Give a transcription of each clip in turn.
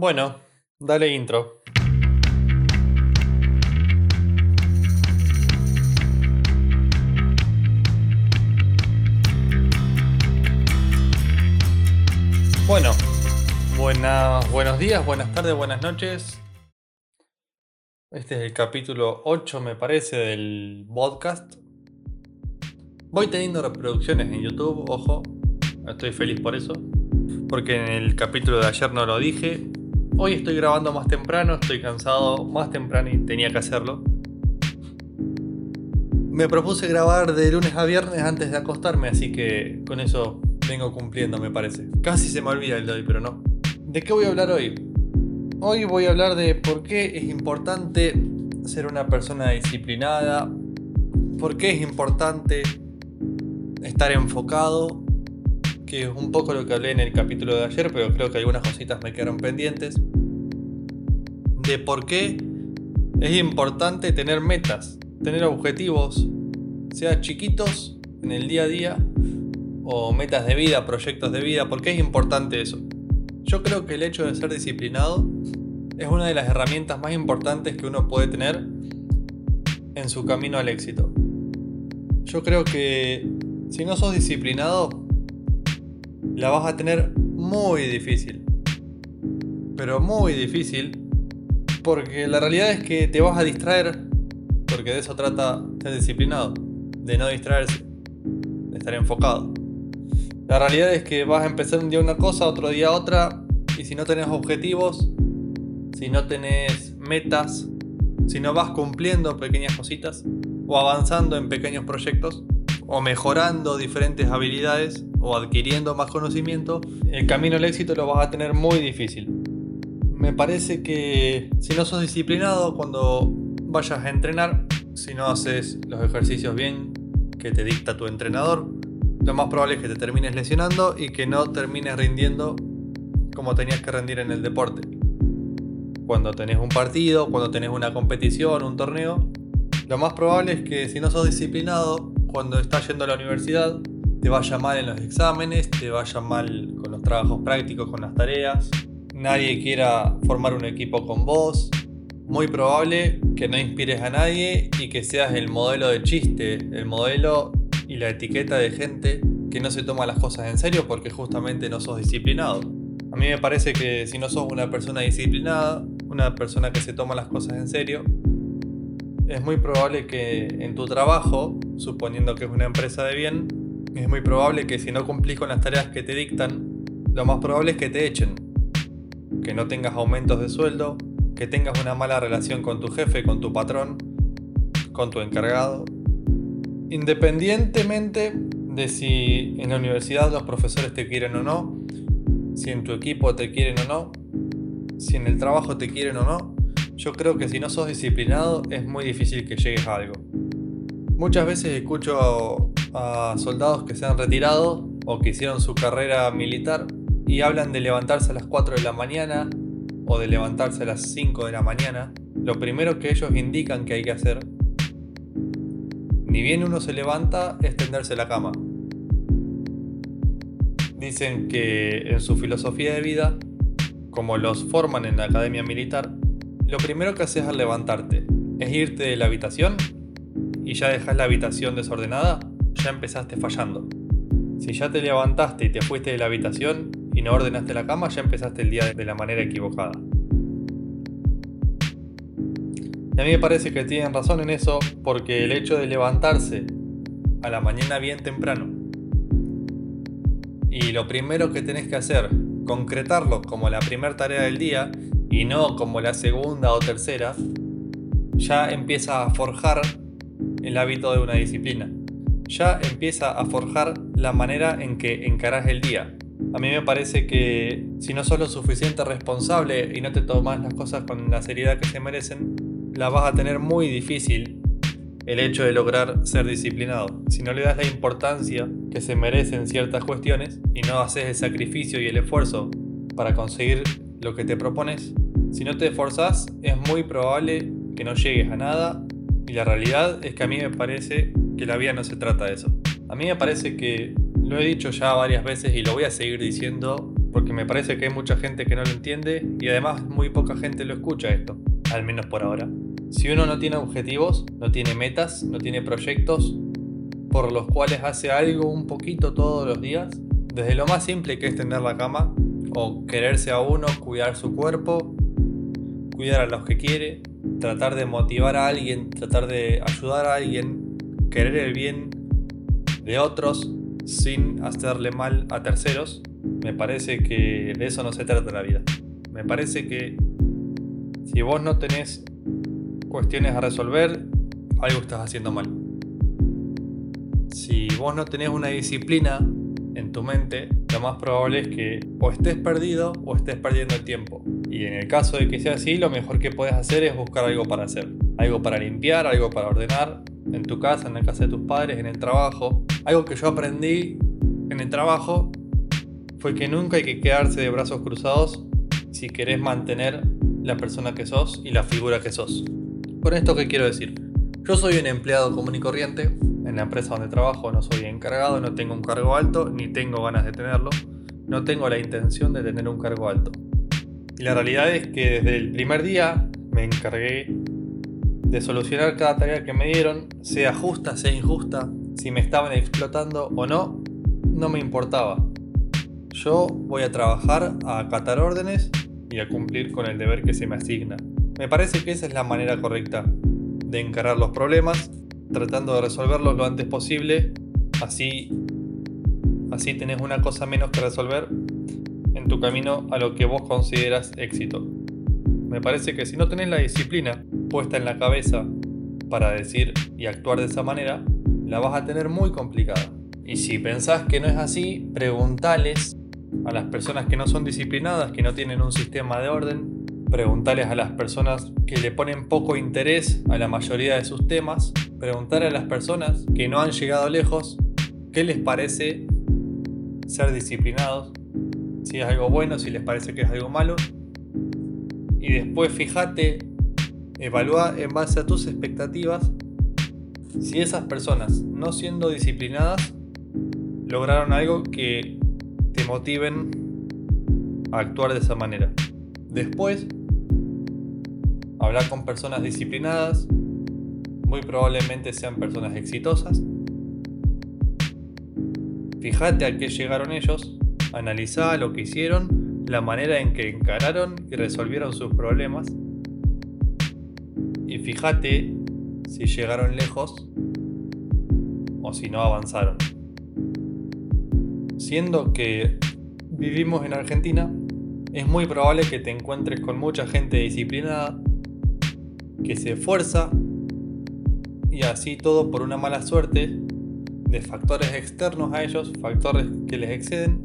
Bueno, dale intro. Bueno, buenos días, buenas tardes, buenas noches. Este es el capítulo 8, me parece, del podcast. Voy teniendo reproducciones en YouTube, ojo, estoy feliz por eso. Porque en el capítulo de ayer no lo dije. Hoy estoy grabando más temprano, estoy cansado más temprano y tenía que hacerlo. Me propuse grabar de lunes a viernes antes de acostarme, así que con eso vengo cumpliendo, me parece. Casi se me olvida el de hoy, pero no. ¿De qué voy a hablar hoy? Hoy voy a hablar de por qué es importante ser una persona disciplinada, por qué es importante estar enfocado, que es un poco lo que hablé en el capítulo de ayer, pero creo que algunas cositas me quedaron pendientes, de por qué es importante tener metas, tener objetivos, sea chiquitos en el día a día o metas de vida, proyectos de vida, ¿por qué es importante eso? Yo creo que el hecho de ser disciplinado es una de las herramientas más importantes que uno puede tener en su camino al éxito. Yo creo que si no sos disciplinado, la vas a tener muy difícil. Pero muy difícil. Porque la realidad es que te vas a distraer. Porque de eso trata ser disciplinado. De no distraerse. De estar enfocado. La realidad es que vas a empezar un día una cosa, otro día otra. Y si no tenés objetivos, si no tenés metas, si no vas cumpliendo pequeñas cositas o avanzando en pequeños proyectos o mejorando diferentes habilidades o adquiriendo más conocimiento, el camino al éxito lo vas a tener muy difícil. Me parece que si no sos disciplinado cuando vayas a entrenar, si no haces los ejercicios bien que te dicta tu entrenador, lo más probable es que te termines lesionando y que no termines rindiendo como tenías que rendir en el deporte. Cuando tenés un partido, cuando tenés una competición, un torneo, lo más probable es que si no sos disciplinado, cuando estás yendo a la universidad, te vaya mal en los exámenes, te vaya mal con los trabajos prácticos, con las tareas, nadie quiera formar un equipo con vos, muy probable que no inspires a nadie y que seas el modelo de chiste, el modelo y la etiqueta de gente que no se toma las cosas en serio porque justamente no sos disciplinado. A mí me parece que si no sos una persona disciplinada, una persona que se toma las cosas en serio, es muy probable que en tu trabajo, suponiendo que es una empresa de bien, es muy probable que si no cumplís con las tareas que te dictan, lo más probable es que te echen, que no tengas aumentos de sueldo, que tengas una mala relación con tu jefe, con tu patrón, con tu encargado. Independientemente de si en la universidad los profesores te quieren o no, si en tu equipo te quieren o no, si en el trabajo te quieren o no, yo creo que si no sos disciplinado es muy difícil que llegues a algo. Muchas veces escucho a soldados que se han retirado o que hicieron su carrera militar y hablan de levantarse a las 4 de la mañana o de levantarse a las 5 de la mañana. Lo primero que ellos indican que hay que hacer, ni bien uno se levanta, es tenderse la cama. Dicen que en su filosofía de vida, como los forman en la academia militar, lo primero que haces al levantarte es irte de la habitación y ya dejas la habitación desordenada ya empezaste fallando. Si ya te levantaste y te fuiste de la habitación y no ordenaste la cama, ya empezaste el día de la manera equivocada. Y a mí me parece que tienen razón en eso porque el hecho de levantarse a la mañana bien temprano y lo primero que tenés que hacer, concretarlo como la primera tarea del día y no como la segunda o tercera, ya empieza a forjar el hábito de una disciplina ya empieza a forjar la manera en que encarás el día. A mí me parece que si no sos lo suficiente responsable y no te tomas las cosas con la seriedad que se merecen, la vas a tener muy difícil el hecho de lograr ser disciplinado. Si no le das la importancia que se merecen ciertas cuestiones y no haces el sacrificio y el esfuerzo para conseguir lo que te propones, si no te esforzás es muy probable que no llegues a nada y la realidad es que a mí me parece que la vida no se trata de eso. A mí me parece que, lo he dicho ya varias veces y lo voy a seguir diciendo porque me parece que hay mucha gente que no lo entiende y además muy poca gente lo escucha esto, al menos por ahora. Si uno no tiene objetivos, no tiene metas, no tiene proyectos por los cuales hace algo un poquito todos los días, desde lo más simple que es tender la cama, o quererse a uno, cuidar su cuerpo, cuidar a los que quiere, tratar de motivar a alguien, tratar de ayudar a alguien, querer el bien de otros sin hacerle mal a terceros, me parece que de eso no se trata la vida. Me parece que si vos no tenés cuestiones a resolver, algo estás haciendo mal. Si vos no tenés una disciplina en tu mente, lo más probable es que o estés perdido o estés perdiendo el tiempo. Y en el caso de que sea así, lo mejor que puedes hacer es buscar algo para hacer. Algo para limpiar, algo para ordenar, en tu casa, en la casa de tus padres, en el trabajo. Algo que yo aprendí en el trabajo fue que nunca hay que quedarse de brazos cruzados si querés mantener la persona que sos y la figura que sos. Con esto, ¿qué quiero decir? Yo soy un empleado común y corriente. En la empresa donde trabajo no soy encargado, no tengo un cargo alto, ni tengo ganas de tenerlo. No tengo la intención de tener un cargo alto. Y la realidad es que desde el primer día me encargué de solucionar cada tarea que me dieron, sea justa, sea injusta, si me estaban explotando o no, no me importaba. Yo voy a trabajar a acatar órdenes y a cumplir con el deber que se me asigna. Me parece que esa es la manera correcta de encarar los problemas, tratando de resolverlos lo antes posible, así, así tenés una cosa menos que resolver en tu camino a lo que vos consideras éxito. Me parece que si no tenés la disciplina puesta en la cabeza para decir y actuar de esa manera, la vas a tener muy complicada. Y si pensás que no es así, preguntales a las personas que no son disciplinadas, que no tienen un sistema de orden, preguntarles a las personas que le ponen poco interés a la mayoría de sus temas, preguntar a las personas que no han llegado lejos qué les parece ser disciplinados, si es algo bueno, si les parece que es algo malo, y después fíjate, evalúa en base a tus expectativas si esas personas no siendo disciplinadas lograron algo que te motiven a actuar de esa manera. Después, hablar con personas disciplinadas, muy probablemente sean personas exitosas. Fíjate a qué llegaron ellos, analiza lo que hicieron, la manera en que encararon y resolvieron sus problemas. Fíjate si llegaron lejos o si no avanzaron. Siendo que vivimos en Argentina, es muy probable que te encuentres con mucha gente disciplinada que se esfuerza y así todo por una mala suerte de factores externos a ellos, factores que les exceden.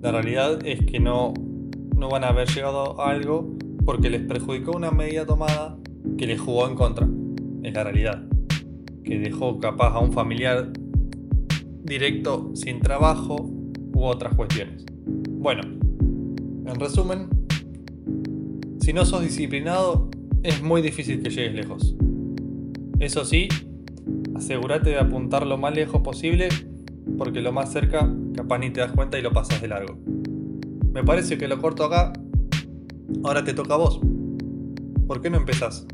La realidad es que no, no van a haber llegado a algo porque les perjudicó una medida tomada que les jugó en contra. Es la realidad. Que dejó capaz a un familiar directo sin trabajo u otras cuestiones. Bueno, en resumen, si no sos disciplinado, es muy difícil que llegues lejos. Eso sí, asegúrate de apuntar lo más lejos posible, porque lo más cerca capaz ni te das cuenta y lo pasas de largo. Me parece que lo corto acá. Ahora te toca a vos. ¿Por qué no empezás?